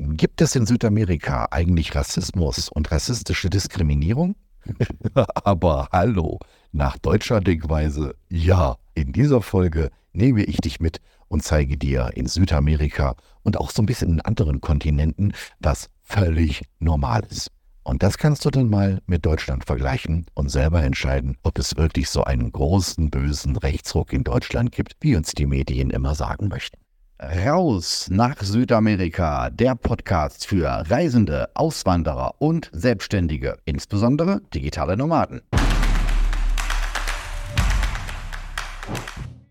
Gibt es in Südamerika eigentlich Rassismus und rassistische Diskriminierung? Aber hallo, nach deutscher Denkweise ja. In dieser Folge nehme ich dich mit und zeige dir in Südamerika und auch so ein bisschen in anderen Kontinenten, was völlig normal ist. Und das kannst du dann mal mit Deutschland vergleichen und selber entscheiden, ob es wirklich so einen großen, bösen Rechtsruck in Deutschland gibt, wie uns die Medien immer sagen möchten. Raus nach Südamerika, der Podcast für Reisende, Auswanderer und Selbstständige, insbesondere digitale Nomaden.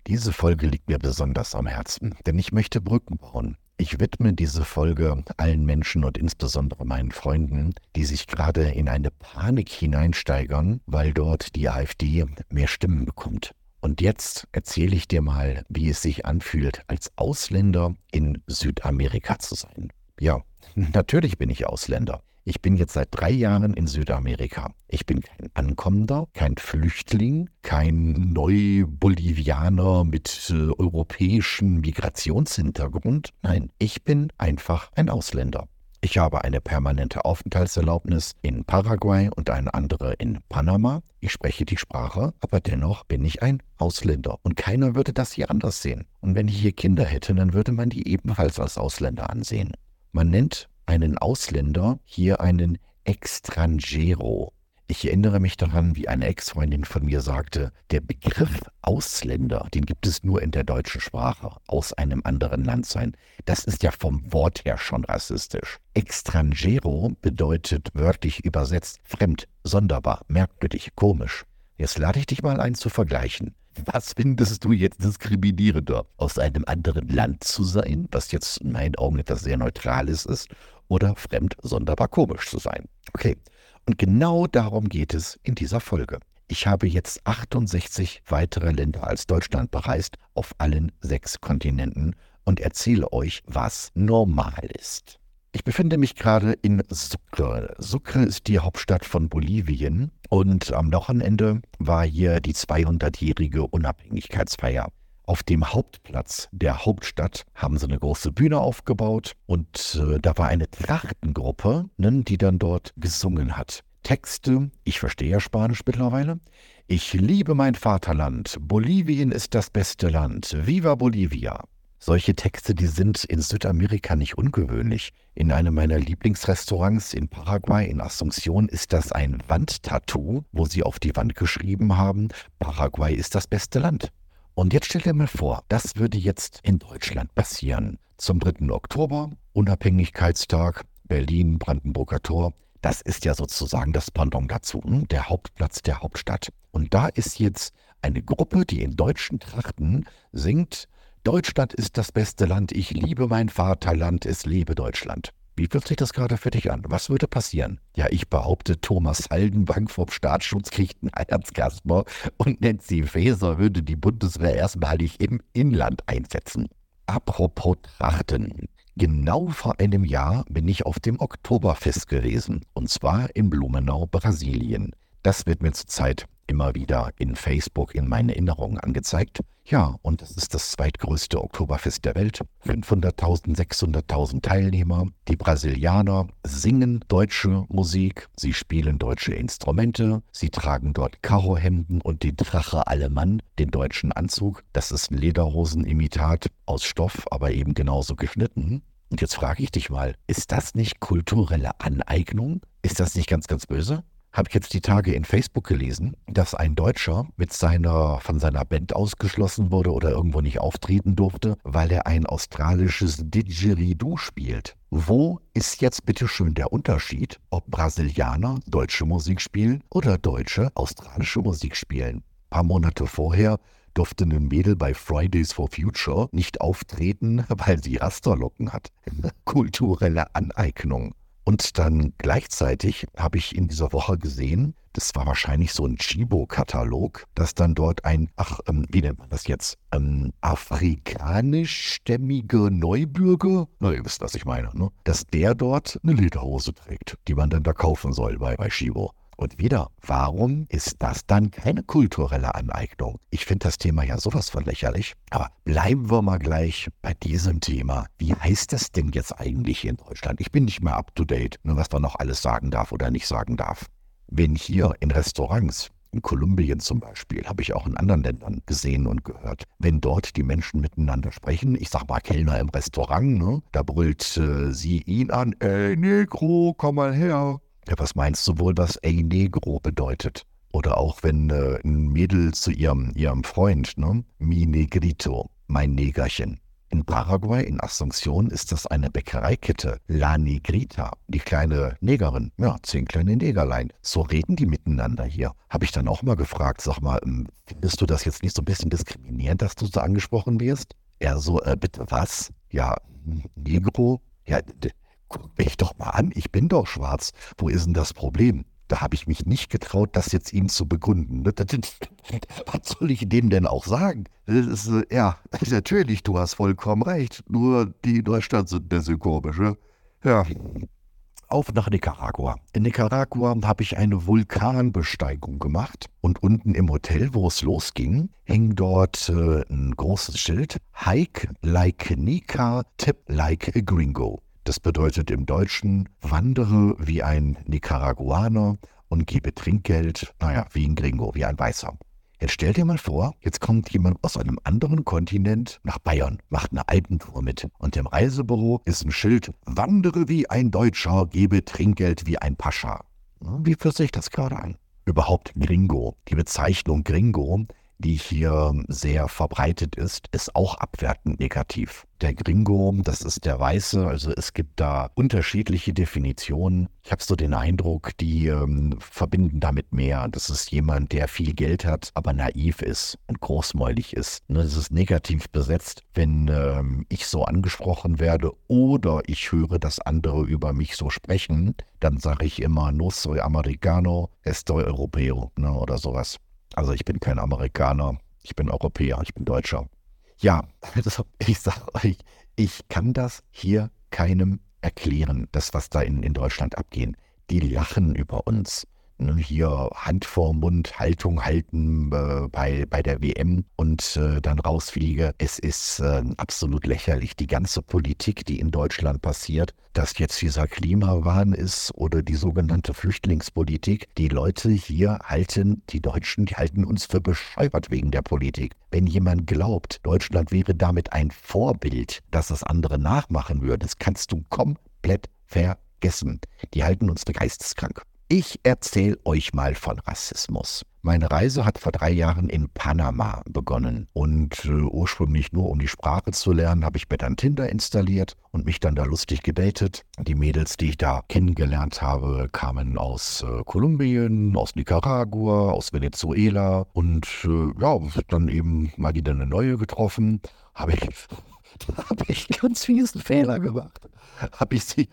Diese Folge liegt mir besonders am Herzen, denn ich möchte Brücken bauen. Ich widme diese Folge allen Menschen und insbesondere meinen Freunden, die sich gerade in eine Panik hineinsteigern, weil dort die AfD mehr Stimmen bekommt. Und jetzt erzähle ich dir mal, wie es sich anfühlt, als Ausländer in Südamerika zu sein. Ja, natürlich bin ich Ausländer. Ich bin jetzt seit drei Jahren in Südamerika. Ich bin kein Ankommender, kein Flüchtling, kein Neubolivianer mit äh, europäischem Migrationshintergrund. Nein, ich bin einfach ein Ausländer. Ich habe eine permanente Aufenthaltserlaubnis in Paraguay und eine andere in Panama. Ich spreche die Sprache, aber dennoch bin ich ein Ausländer. Und keiner würde das hier anders sehen. Und wenn ich hier Kinder hätte, dann würde man die ebenfalls als Ausländer ansehen. Man nennt einen Ausländer, hier einen Extranjero. Ich erinnere mich daran, wie eine Ex-Freundin von mir sagte, der Begriff Ausländer, den gibt es nur in der deutschen Sprache, aus einem anderen Land sein. Das ist ja vom Wort her schon rassistisch. Extranjero bedeutet wörtlich übersetzt fremd, sonderbar, merkwürdig, komisch. Jetzt lade ich dich mal ein zu vergleichen. Was findest du jetzt diskriminierender? Aus einem anderen Land zu sein, was jetzt in meinen Augen etwas sehr Neutrales ist, oder fremd, sonderbar komisch zu sein. Okay, und genau darum geht es in dieser Folge. Ich habe jetzt 68 weitere Länder als Deutschland bereist, auf allen sechs Kontinenten und erzähle euch, was normal ist. Ich befinde mich gerade in Sucre. Sucre ist die Hauptstadt von Bolivien und am Wochenende war hier die 200-jährige Unabhängigkeitsfeier. Auf dem Hauptplatz der Hauptstadt haben sie eine große Bühne aufgebaut und äh, da war eine Trachtengruppe, ne, die dann dort gesungen hat. Texte, ich verstehe ja Spanisch mittlerweile. Ich liebe mein Vaterland. Bolivien ist das beste Land. Viva Bolivia. Solche Texte, die sind in Südamerika nicht ungewöhnlich. In einem meiner Lieblingsrestaurants in Paraguay, in Asunción, ist das ein Wandtattoo, wo sie auf die Wand geschrieben haben, Paraguay ist das beste Land. Und jetzt stell dir mal vor, das würde jetzt in Deutschland passieren. Zum 3. Oktober, Unabhängigkeitstag, Berlin, Brandenburger Tor. Das ist ja sozusagen das Pendant dazu, hm? der Hauptplatz der Hauptstadt. Und da ist jetzt eine Gruppe, die in deutschen Trachten singt, Deutschland ist das beste Land, ich liebe mein Vaterland, es lebe Deutschland. Wie fühlt sich das gerade für dich an? Was würde passieren? Ja, ich behaupte, Thomas Haldenbank vom Staatsschutz kriegt einen Herzkasper und Nancy Faeser würde die Bundeswehr erstmalig im Inland einsetzen. Apropos Trachten. Genau vor einem Jahr bin ich auf dem Oktoberfest gewesen, und zwar in Blumenau, Brasilien. Das wird mir zurzeit immer wieder in Facebook in meinen Erinnerungen angezeigt. Ja, und das ist das zweitgrößte Oktoberfest der Welt. 500.000, 600.000 Teilnehmer. Die Brasilianer singen deutsche Musik, sie spielen deutsche Instrumente, sie tragen dort Karohemden und den Drache Alemann, den deutschen Anzug. Das ist ein Lederhosenimitat aus Stoff, aber eben genauso geschnitten. Und jetzt frage ich dich mal, ist das nicht kulturelle Aneignung? Ist das nicht ganz, ganz böse? Habe ich jetzt die Tage in Facebook gelesen, dass ein Deutscher mit seiner, von seiner Band ausgeschlossen wurde oder irgendwo nicht auftreten durfte, weil er ein australisches Didgeridoo spielt. Wo ist jetzt bitte schön der Unterschied, ob Brasilianer deutsche Musik spielen oder Deutsche australische Musik spielen? Ein paar Monate vorher durfte ein Mädel bei Fridays for Future nicht auftreten, weil sie Rasterlocken hat. Kulturelle Aneignung. Und dann gleichzeitig habe ich in dieser Woche gesehen, das war wahrscheinlich so ein Chibo-Katalog, dass dann dort ein, ach, ähm, wie nennt man das jetzt, ähm, afrikanischstämmige Neubürger, na, ihr wisst, was ich meine, ne? dass der dort eine Lederhose trägt, die man dann da kaufen soll bei, bei Chibo. Und wieder, warum ist das dann keine kulturelle Aneignung? Ich finde das Thema ja sowas von lächerlich. Aber bleiben wir mal gleich bei diesem Thema. Wie heißt das denn jetzt eigentlich hier in Deutschland? Ich bin nicht mehr up to date, nur was man noch alles sagen darf oder nicht sagen darf. Wenn hier in Restaurants in Kolumbien zum Beispiel, habe ich auch in anderen Ländern gesehen und gehört. Wenn dort die Menschen miteinander sprechen, ich sag mal Kellner im Restaurant, ne, da brüllt äh, sie ihn an, ey Negro, komm mal her. Ja, was meinst du wohl, was Ey Negro bedeutet? Oder auch wenn äh, ein Mädel zu ihrem, ihrem Freund, ne? Mi Negrito, mein Negerchen. In Paraguay, in Asunción, ist das eine Bäckereikette. La Negrita, die kleine Negerin. Ja, zehn kleine Negerlein. So reden die miteinander hier. Habe ich dann auch mal gefragt, sag mal, ähm, findest du das jetzt nicht so ein bisschen diskriminierend, dass du so angesprochen wirst? Er so, äh, bitte was? Ja, Negro? Ja, guck mich doch mal an, ich bin doch schwarz. Wo ist denn das Problem? Da habe ich mich nicht getraut, das jetzt ihm zu begründen. Was soll ich dem denn auch sagen? Ist, ja, natürlich, du hast vollkommen recht. Nur die Deutschland sind ein bisschen komisch. Ne? Ja. Auf nach Nicaragua. In Nicaragua habe ich eine Vulkanbesteigung gemacht und unten im Hotel, wo es losging, hing dort äh, ein großes Schild: Hike like Nika, tip like a Gringo. Das bedeutet im Deutschen, wandere wie ein Nicaraguaner und gebe Trinkgeld, naja, wie ein Gringo, wie ein Weißer. Jetzt stell dir mal vor, jetzt kommt jemand aus einem anderen Kontinent nach Bayern, macht eine Alpentour mit und im Reisebüro ist ein Schild, wandere wie ein Deutscher, gebe Trinkgeld wie ein Pascha. Wie fühlt sich das gerade an? Überhaupt Gringo, die Bezeichnung Gringo die hier sehr verbreitet ist, ist auch abwertend negativ. Der Gringo, das ist der Weiße, also es gibt da unterschiedliche Definitionen. Ich habe so den Eindruck, die ähm, verbinden damit mehr. Das ist jemand, der viel Geld hat, aber naiv ist und großmäulig ist. Ne, das ist negativ besetzt, wenn ähm, ich so angesprochen werde oder ich höre, dass andere über mich so sprechen, dann sage ich immer, no soy americano, estoy europeo ne, oder sowas. Also ich bin kein Amerikaner, ich bin Europäer, ich bin Deutscher. Ja, das, ich sage euch, ich kann das hier keinem erklären, das, was da in, in Deutschland abgeht. Die lachen über uns. Hier Hand vor Mund, Haltung halten äh, bei, bei der WM und äh, dann rausfliege. Es ist äh, absolut lächerlich. Die ganze Politik, die in Deutschland passiert, dass jetzt dieser Klimawahn ist oder die sogenannte Flüchtlingspolitik. Die Leute hier halten, die Deutschen, die halten uns für bescheuert wegen der Politik. Wenn jemand glaubt, Deutschland wäre damit ein Vorbild, dass es andere nachmachen würden, das kannst du komplett vergessen. Die halten uns für geisteskrank. Ich erzähle euch mal von Rassismus. Meine Reise hat vor drei Jahren in Panama begonnen und äh, ursprünglich nur um die Sprache zu lernen, habe ich mir dann Tinder installiert und mich dann da lustig gedatet. Die Mädels, die ich da kennengelernt habe, kamen aus äh, Kolumbien, aus Nicaragua, aus Venezuela und äh, ja, dann eben mal wieder eine neue getroffen. Habe ich, hab ich ganz fiesen Fehler gemacht. Habe ich sie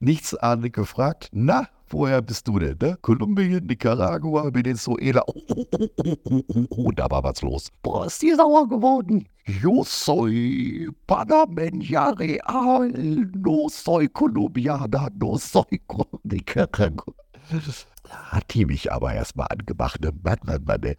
nichtsahnend gefragt, na, woher bist du denn? Ne? Kolumbien, Nicaragua, Venezuela. Oh, oh, oh, oh, da war was los. Boah, ist die sauer geworden. Yo soy Panameña real, no soy colombiana, no soy Nicaragua. Hat die mich aber erstmal angemacht. Ne? Mann, Mann, Mann,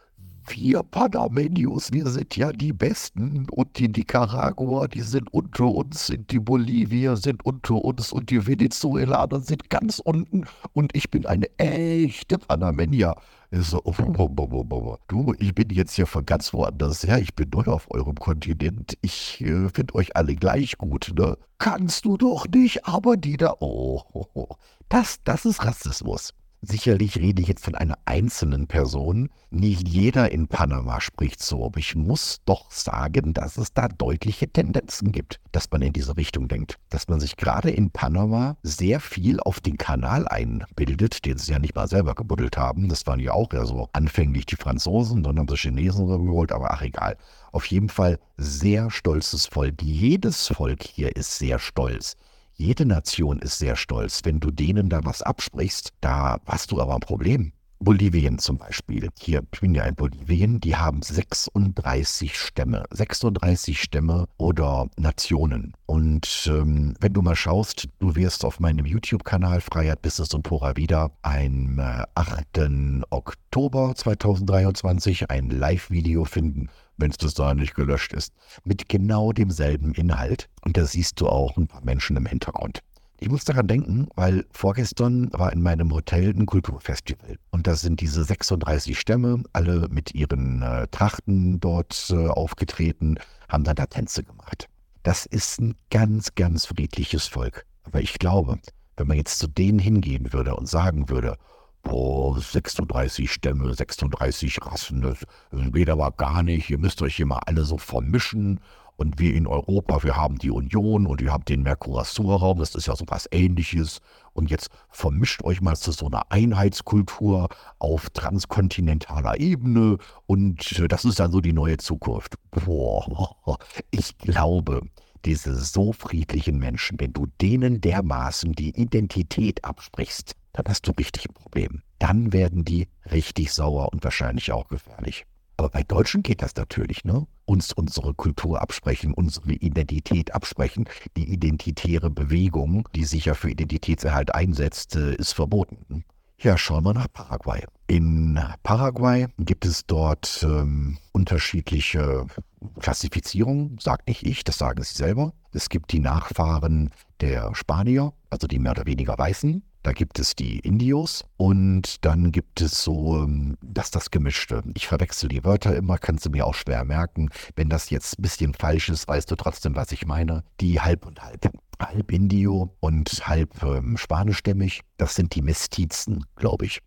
wir Panamenios, wir sind ja die Besten. Und die Nicaragua, die sind unter uns, sind die Bolivier sind unter uns. Und die Venezuelaner sind ganz unten. Und ich bin eine echte Panamenia. Oh, oh, oh, du, ich bin jetzt hier von ganz woanders her, ich bin neu auf eurem Kontinent, ich äh, finde euch alle gleich gut, ne? Kannst du doch nicht, aber die da, oh, das, das ist Rassismus. Sicherlich rede ich jetzt von einer einzelnen Person. Nicht jeder in Panama spricht so, aber ich muss doch sagen, dass es da deutliche Tendenzen gibt, dass man in diese Richtung denkt. Dass man sich gerade in Panama sehr viel auf den Kanal einbildet, den sie ja nicht mal selber gebuddelt haben. Das waren ja auch ja so anfänglich die Franzosen, dann haben sie Chinesen geholt, aber ach egal. Auf jeden Fall sehr stolzes Volk. Jedes Volk hier ist sehr stolz. Jede Nation ist sehr stolz. Wenn du denen da was absprichst, da hast du aber ein Problem. Bolivien zum Beispiel. Hier, ich bin ja in Bolivien, die haben 36 Stämme. 36 Stämme oder Nationen. Und ähm, wenn du mal schaust, du wirst auf meinem YouTube-Kanal Freiheit, Business und Vida am äh, 8. Oktober 2023 ein Live-Video finden, wenn es das da nicht gelöscht ist, mit genau demselben Inhalt. Und da siehst du auch ein paar Menschen im Hintergrund. Ich muss daran denken, weil vorgestern war in meinem Hotel ein Kulturfestival. Und da sind diese 36 Stämme, alle mit ihren äh, Trachten dort äh, aufgetreten, haben dann da Tänze gemacht. Das ist ein ganz, ganz friedliches Volk. Aber ich glaube, wenn man jetzt zu denen hingehen würde und sagen würde, boah, 36 Stämme, 36 Rassen, das geht aber gar nicht, ihr müsst euch hier mal alle so vermischen. Und wir in Europa, wir haben die Union und ihr habt den Mercosur-Raum, das ist ja so was ähnliches. Und jetzt vermischt euch mal zu so einer Einheitskultur auf transkontinentaler Ebene. Und das ist dann so die neue Zukunft. Boah, ich glaube, diese so friedlichen Menschen, wenn du denen dermaßen die Identität absprichst, dann hast du richtig ein Problem. Dann werden die richtig sauer und wahrscheinlich auch gefährlich. Aber bei Deutschen geht das natürlich, ne? Uns unsere Kultur absprechen, unsere Identität absprechen. Die identitäre Bewegung, die sich ja für Identitätserhalt einsetzt, äh, ist verboten. Ja, schauen wir nach Paraguay. In Paraguay gibt es dort ähm, unterschiedliche Klassifizierungen, sagt nicht ich, das sagen sie selber. Es gibt die Nachfahren der Spanier, also die mehr oder weniger Weißen. Da gibt es die Indios und dann gibt es so, ähm, dass das Gemischte. Ich verwechsel die Wörter immer, kannst du mir auch schwer merken. Wenn das jetzt ein bisschen falsch ist, weißt du trotzdem, was ich meine. Die halb und halb. Halb Indio und halb ähm, spanischstämmig. Das sind die Mestizen, glaube ich.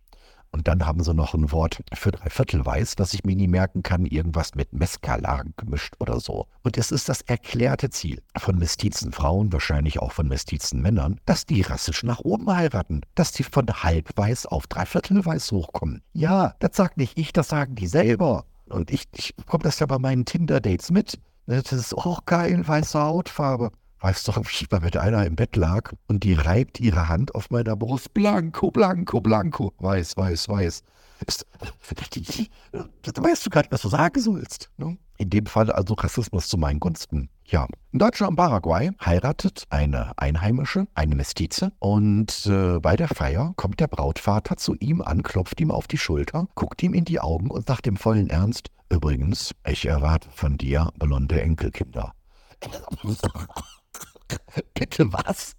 Und dann haben sie noch ein Wort für Dreiviertel weiß, was ich mir nie merken kann, irgendwas mit Mescalar gemischt oder so. Und es ist das erklärte Ziel von mestizen Frauen, wahrscheinlich auch von mestizen Männern, dass die rassisch nach oben heiraten, dass die von halbweiß auf Dreiviertel weiß hochkommen. Ja, das sagt nicht ich, das sagen die selber. Und ich, ich bekomme das ja bei meinen Tinder-Dates mit. Das ist auch geil, weiße Hautfarbe. Weißt du, ich mal mit einer im Bett lag und die reibt ihre Hand auf meiner Brust. Blanco, blanco, blanco. Weiß, weiß, weiß. Da weißt du gar nicht, was du sagen sollst. Ne? In dem Fall also Rassismus zu meinen Gunsten. Ja, in Deutschland und Paraguay heiratet eine Einheimische, eine Mestize, und äh, bei der Feier kommt der Brautvater zu ihm an, klopft ihm auf die Schulter, guckt ihm in die Augen und sagt im vollen Ernst: Übrigens, ich erwarte von dir blonde Enkelkinder. Bitte was?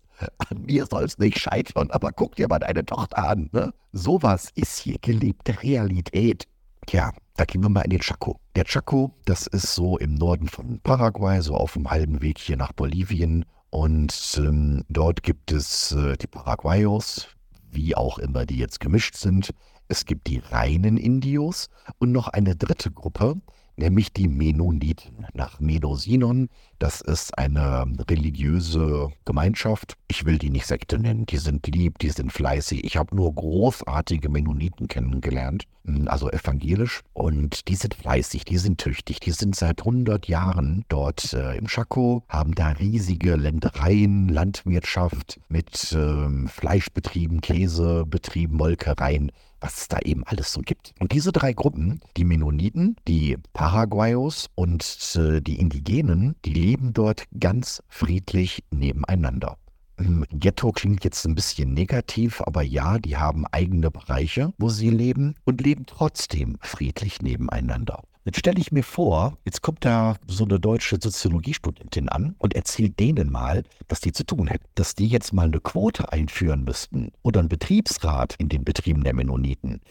An mir soll es nicht scheitern, aber guck dir mal deine Tochter an. Ne? Sowas ist hier gelebte Realität. Tja, da gehen wir mal in den Chaco. Der Chaco, das ist so im Norden von Paraguay, so auf dem halben Weg hier nach Bolivien. Und ähm, dort gibt es äh, die Paraguayos, wie auch immer die jetzt gemischt sind. Es gibt die reinen Indios und noch eine dritte Gruppe, nämlich die Mennoniten nach Menosinon. Das ist eine religiöse Gemeinschaft. Ich will die nicht Sekte nennen. Die sind lieb, die sind fleißig. Ich habe nur großartige Mennoniten kennengelernt, hm, also evangelisch. Und die sind fleißig, die sind tüchtig. Die sind seit 100 Jahren dort äh, im Chaco, haben da riesige Ländereien, Landwirtschaft mit äh, Fleischbetrieben, Käsebetrieben, Molkereien was es da eben alles so gibt. Und diese drei Gruppen, die Mennoniten, die Paraguayos und äh, die Indigenen, die leben dort ganz friedlich nebeneinander. Ähm, Ghetto klingt jetzt ein bisschen negativ, aber ja, die haben eigene Bereiche, wo sie leben und leben trotzdem friedlich nebeneinander. Jetzt stelle ich mir vor, jetzt kommt da so eine deutsche Soziologiestudentin an und erzählt denen mal, was die zu tun hätten. Dass die jetzt mal eine Quote einführen müssten oder einen Betriebsrat in den Betrieben der Mennoniten.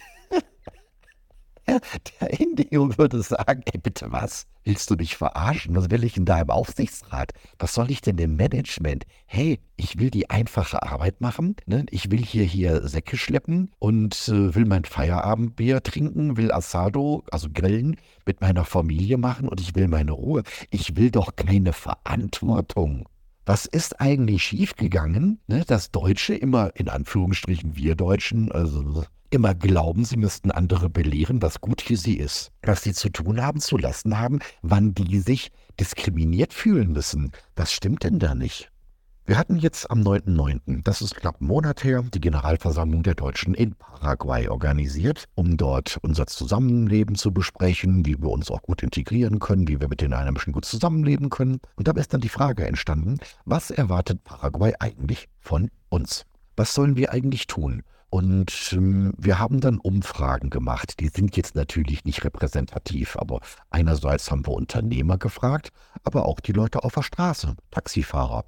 Der Indio würde sagen, ey, bitte was? Willst du mich verarschen? Was will ich da im Aufsichtsrat? Was soll ich denn im Management? Hey, ich will die einfache Arbeit machen. Ne? Ich will hier, hier Säcke schleppen und äh, will mein Feierabendbier trinken, will Asado, also Grillen, mit meiner Familie machen und ich will meine Ruhe. Ich will doch keine Verantwortung. Was ist eigentlich schiefgegangen, ne, dass Deutsche immer, in Anführungsstrichen wir Deutschen, also immer glauben, sie müssten andere belehren, was gut für sie ist, was sie zu tun haben, zu lassen haben, wann die sich diskriminiert fühlen müssen. Was stimmt denn da nicht? Wir hatten jetzt am 9.9., das ist knapp ein Monat her, die Generalversammlung der Deutschen in Paraguay organisiert, um dort unser Zusammenleben zu besprechen, wie wir uns auch gut integrieren können, wie wir mit den Einheimischen gut zusammenleben können. Und dabei ist dann die Frage entstanden, was erwartet Paraguay eigentlich von uns? Was sollen wir eigentlich tun? Und ähm, wir haben dann Umfragen gemacht. Die sind jetzt natürlich nicht repräsentativ, aber einerseits haben wir Unternehmer gefragt, aber auch die Leute auf der Straße, Taxifahrer.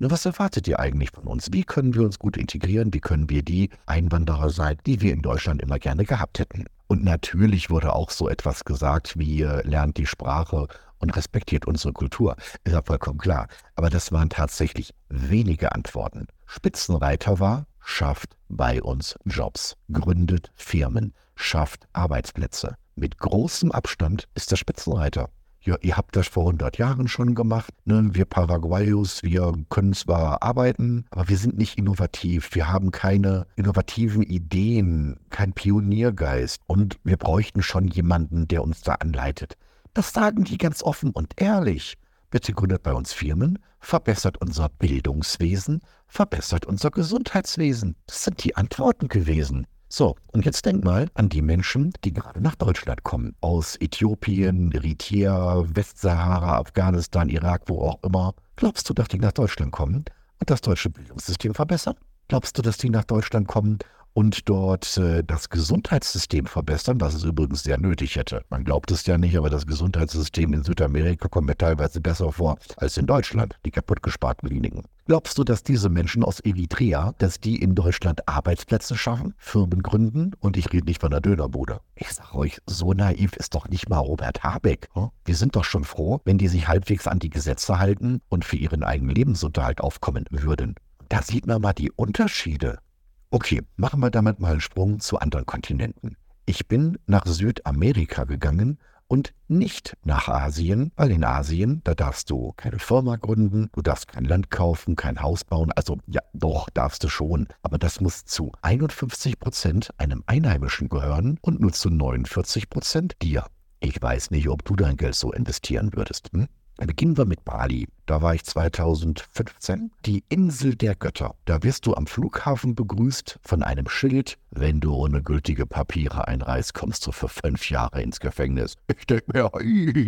Nur was erwartet ihr eigentlich von uns? Wie können wir uns gut integrieren? Wie können wir die Einwanderer sein, die wir in Deutschland immer gerne gehabt hätten? Und natürlich wurde auch so etwas gesagt wie lernt die Sprache und respektiert unsere Kultur. Ist ja vollkommen klar. Aber das waren tatsächlich wenige Antworten. Spitzenreiter war, schafft bei uns Jobs, gründet Firmen, schafft Arbeitsplätze. Mit großem Abstand ist der Spitzenreiter ja, ihr habt das vor 100 Jahren schon gemacht. Ne? Wir Paraguayos, wir können zwar arbeiten, aber wir sind nicht innovativ. Wir haben keine innovativen Ideen, kein Pioniergeist. Und wir bräuchten schon jemanden, der uns da anleitet. Das sagen die ganz offen und ehrlich. Bitte gründet bei uns Firmen, verbessert unser Bildungswesen, verbessert unser Gesundheitswesen. Das sind die Antworten gewesen. So, und jetzt denk mal an die Menschen, die gerade nach Deutschland kommen. Aus Äthiopien, Eritrea, Westsahara, Afghanistan, Irak, wo auch immer. Glaubst du, dass die nach Deutschland kommen und das deutsche Bildungssystem verbessern? Glaubst du, dass die nach Deutschland kommen und dort äh, das Gesundheitssystem verbessern, was es übrigens sehr nötig hätte. Man glaubt es ja nicht, aber das Gesundheitssystem in Südamerika kommt mir teilweise besser vor als in Deutschland, die kaputtgesparten Kliniken. Glaubst du, dass diese Menschen aus Eritrea, dass die in Deutschland Arbeitsplätze schaffen, Firmen gründen? Und ich rede nicht von der Dönerbude. Ich sage euch, so naiv ist doch nicht mal Robert Habeck. Hm? Wir sind doch schon froh, wenn die sich halbwegs an die Gesetze halten und für ihren eigenen Lebensunterhalt aufkommen würden. Da sieht man mal die Unterschiede. Okay, machen wir damit mal einen Sprung zu anderen Kontinenten. Ich bin nach Südamerika gegangen und nicht nach Asien, weil in Asien, da darfst du keine Firma gründen, du darfst kein Land kaufen, kein Haus bauen. Also ja, doch, darfst du schon. Aber das muss zu 51 Prozent einem Einheimischen gehören und nur zu 49 Prozent dir. Ich weiß nicht, ob du dein Geld so investieren würdest. Hm? Beginnen wir mit Bali. Da war ich 2015. Die Insel der Götter. Da wirst du am Flughafen begrüßt von einem Schild. Wenn du ohne gültige Papiere einreist, kommst du für fünf Jahre ins Gefängnis. Ich denke mir,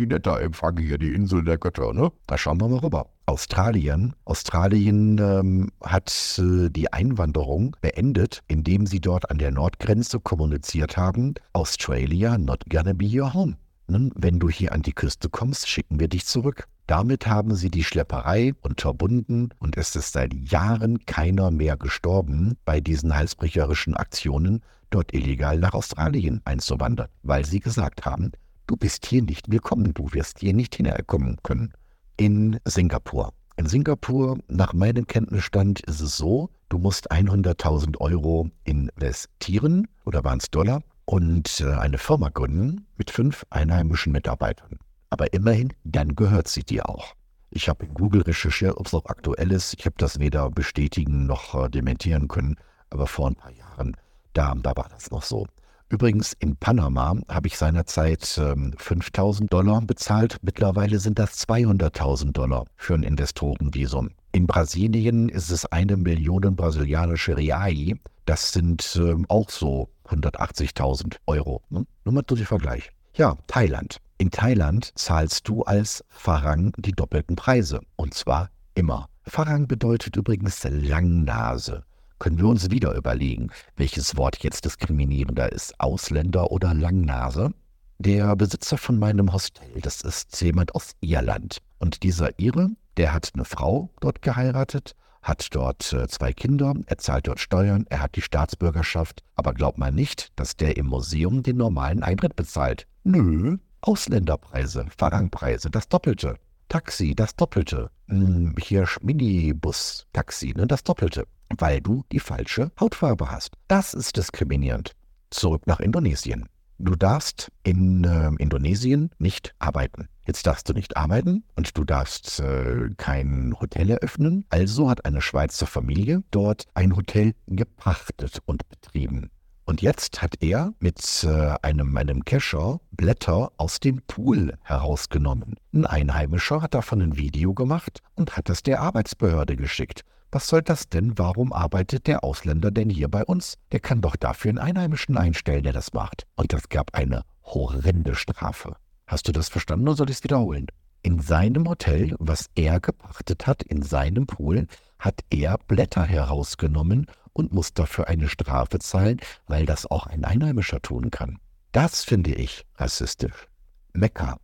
netter Empfang hier, die Insel der Götter, ne? Da schauen wir mal rüber. Australien. Australien ähm, hat äh, die Einwanderung beendet, indem sie dort an der Nordgrenze kommuniziert haben. Australia not gonna be your home. Wenn du hier an die Küste kommst, schicken wir dich zurück. Damit haben sie die Schlepperei unterbunden und es ist seit Jahren keiner mehr gestorben bei diesen halsbrecherischen Aktionen, dort illegal nach Australien einzuwandern, weil sie gesagt haben, du bist hier nicht willkommen, du wirst hier nicht hinkommen können. In Singapur. In Singapur, nach meinem Kenntnisstand, ist es so, du musst 100.000 Euro investieren, oder waren es Dollar, und äh, eine Firma gründen mit fünf einheimischen Mitarbeitern. Aber immerhin, dann gehört sie dir auch. Ich habe in Google recherchiert, ob es noch aktuell ist. Ich habe das weder bestätigen noch äh, dementieren können. Aber vor ein paar Jahren, da, da war das noch so. Übrigens, in Panama habe ich seinerzeit ähm, 5000 Dollar bezahlt. Mittlerweile sind das 200.000 Dollar für ein Investorenvisum. In Brasilien ist es eine Million brasilianische Reai. Das sind ähm, auch so 180.000 Euro. Ne? Nur mal durch den Vergleich. Ja, Thailand. In Thailand zahlst du als Farang die doppelten Preise. Und zwar immer. Farang bedeutet übrigens Langnase. Können wir uns wieder überlegen, welches Wort jetzt diskriminierender ist, Ausländer oder Langnase? Der Besitzer von meinem Hostel, das ist jemand aus Irland. Und dieser Ire, der hat eine Frau dort geheiratet hat dort äh, zwei Kinder, er zahlt dort Steuern, er hat die Staatsbürgerschaft, aber glaubt man nicht, dass der im Museum den normalen Eintritt bezahlt. Nö, Ausländerpreise, Farangpreise, das Doppelte. Taxi, das Doppelte. Hm, hier Minibus-Taxi, ne, das Doppelte. Weil du die falsche Hautfarbe hast. Das ist diskriminierend. Zurück nach Indonesien. Du darfst in äh, Indonesien nicht arbeiten. Jetzt darfst du nicht arbeiten und du darfst äh, kein Hotel eröffnen. Also hat eine Schweizer Familie dort ein Hotel gepachtet und betrieben. Und jetzt hat er mit äh, einem, einem Kescher Blätter aus dem Pool herausgenommen. Ein Einheimischer hat davon ein Video gemacht und hat es der Arbeitsbehörde geschickt. Was soll das denn? Warum arbeitet der Ausländer denn hier bei uns? Der kann doch dafür einen Einheimischen einstellen, der das macht. Und das gab eine horrende Strafe. Hast du das verstanden oder soll ich es wiederholen? In seinem Hotel, was er gepachtet hat, in seinem Pool, hat er Blätter herausgenommen und muss dafür eine Strafe zahlen, weil das auch ein Einheimischer tun kann. Das finde ich rassistisch. Mekka.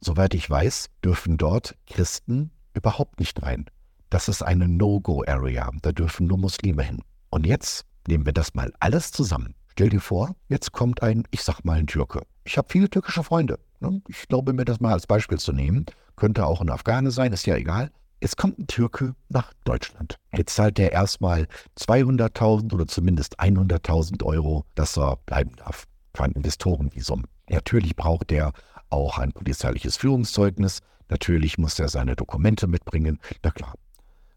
Soweit ich weiß, dürfen dort Christen überhaupt nicht rein. Das ist eine No-Go-Area. Da dürfen nur Muslime hin. Und jetzt nehmen wir das mal alles zusammen. Stell dir vor, jetzt kommt ein, ich sag mal, ein Türke. Ich habe viele türkische Freunde. Ne? Ich glaube, mir das mal als Beispiel zu nehmen. Könnte auch ein Afghane sein, ist ja egal. Es kommt ein Türke nach Deutschland. Jetzt zahlt er erstmal 200.000 oder zumindest 100.000 Euro, dass er bleiben darf. Für ein Investorenvisum. Natürlich braucht er auch ein polizeiliches Führungszeugnis. Natürlich muss er seine Dokumente mitbringen. Na klar.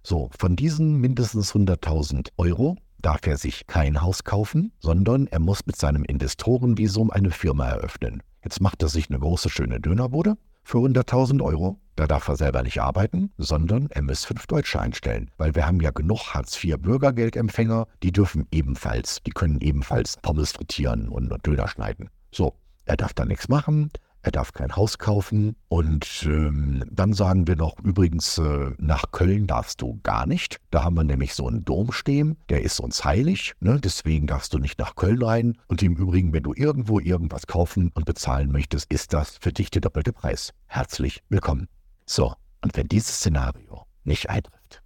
So, von diesen mindestens 100.000 Euro darf er sich kein Haus kaufen, sondern er muss mit seinem Investorenvisum eine Firma eröffnen. Jetzt macht er sich eine große, schöne Dönerbude für 100.000 Euro. Da darf er selber nicht arbeiten, sondern er muss fünf Deutsche einstellen. Weil wir haben ja genug Hartz-IV-Bürgergeldempfänger, die dürfen ebenfalls, die können ebenfalls Pommes frittieren und Döner schneiden. So, er darf da nichts machen, er darf kein Haus kaufen und ähm, dann sagen wir noch, übrigens, äh, nach Köln darfst du gar nicht. Da haben wir nämlich so einen Dom stehen, der ist uns heilig, ne? deswegen darfst du nicht nach Köln rein. Und im Übrigen, wenn du irgendwo irgendwas kaufen und bezahlen möchtest, ist das für dich der doppelte Preis. Herzlich willkommen. So, und wenn dieses Szenario nicht eintrifft,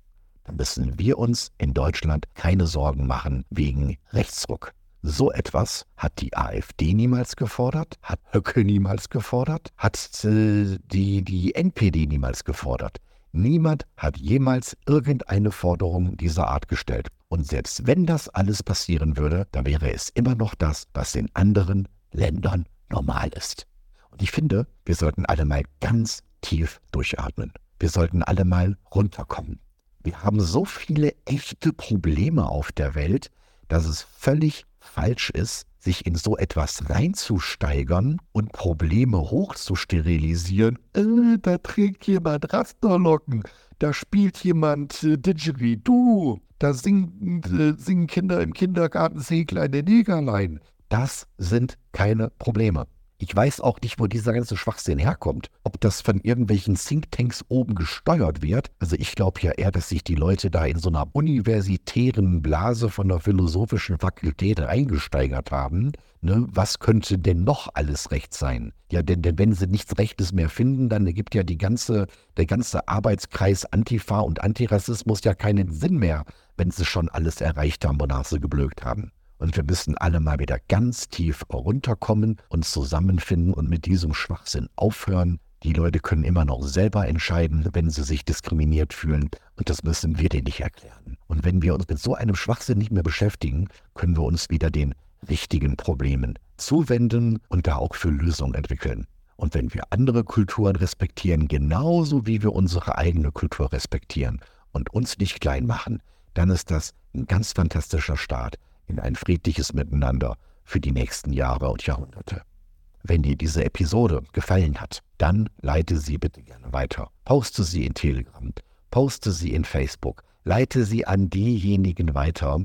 dann müssen wir uns in Deutschland keine Sorgen machen wegen Rechtsruck. So etwas hat die AfD niemals gefordert, hat Höcke niemals gefordert, hat äh, die, die NPD niemals gefordert. Niemand hat jemals irgendeine Forderung dieser Art gestellt. Und selbst wenn das alles passieren würde, dann wäre es immer noch das, was in anderen Ländern normal ist. Und ich finde, wir sollten alle mal ganz tief durchatmen. Wir sollten alle mal runterkommen. Wir haben so viele echte Probleme auf der Welt, dass es völlig falsch ist, sich in so etwas reinzusteigern und Probleme hochzusterilisieren. Äh, da trägt jemand Rasterlocken, da spielt jemand äh, Didgeridoo, da singen, äh, singen Kinder im Kindergarten See kleine Negerlein. Das sind keine Probleme. Ich weiß auch nicht, wo dieser ganze Schwachsinn herkommt. Ob das von irgendwelchen Thinktanks oben gesteuert wird. Also ich glaube ja eher, dass sich die Leute da in so einer universitären Blase von der philosophischen Fakultät eingesteigert haben. Ne? Was könnte denn noch alles recht sein? Ja, denn, denn wenn sie nichts Rechtes mehr finden, dann ergibt ja die ganze, der ganze Arbeitskreis Antifa und Antirassismus ja keinen Sinn mehr, wenn sie schon alles erreicht haben, wonach sie geblökt haben. Und wir müssen alle mal wieder ganz tief runterkommen, uns zusammenfinden und mit diesem Schwachsinn aufhören. Die Leute können immer noch selber entscheiden, wenn sie sich diskriminiert fühlen. Und das müssen wir denen nicht erklären. Und wenn wir uns mit so einem Schwachsinn nicht mehr beschäftigen, können wir uns wieder den richtigen Problemen zuwenden und da auch für Lösungen entwickeln. Und wenn wir andere Kulturen respektieren, genauso wie wir unsere eigene Kultur respektieren und uns nicht klein machen, dann ist das ein ganz fantastischer Start in ein friedliches Miteinander für die nächsten Jahre und Jahrhunderte. Wenn dir diese Episode gefallen hat, dann leite sie bitte gerne weiter. Poste sie in Telegram, poste sie in Facebook, leite sie an diejenigen weiter,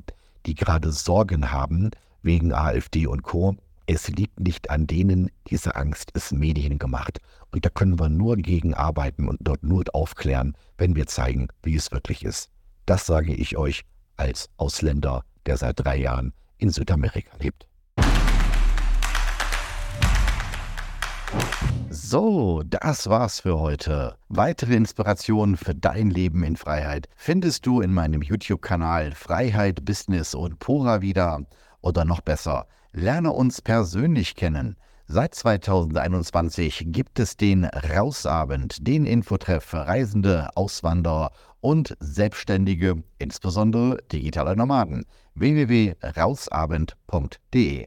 die gerade Sorgen haben wegen AfD und Co. Es liegt nicht an denen, diese Angst ist mediengemacht. Und da können wir nur gegen arbeiten und dort nur aufklären, wenn wir zeigen, wie es wirklich ist. Das sage ich euch als Ausländer der seit drei Jahren in Südamerika lebt. So, das war's für heute. Weitere Inspirationen für dein Leben in Freiheit findest du in meinem YouTube-Kanal Freiheit, Business und Pura wieder. Oder noch besser, lerne uns persönlich kennen. Seit 2021 gibt es den Rausabend, den Infotreff für Reisende, Auswanderer und Selbstständige, insbesondere digitale Nomaden. www.rausabend.de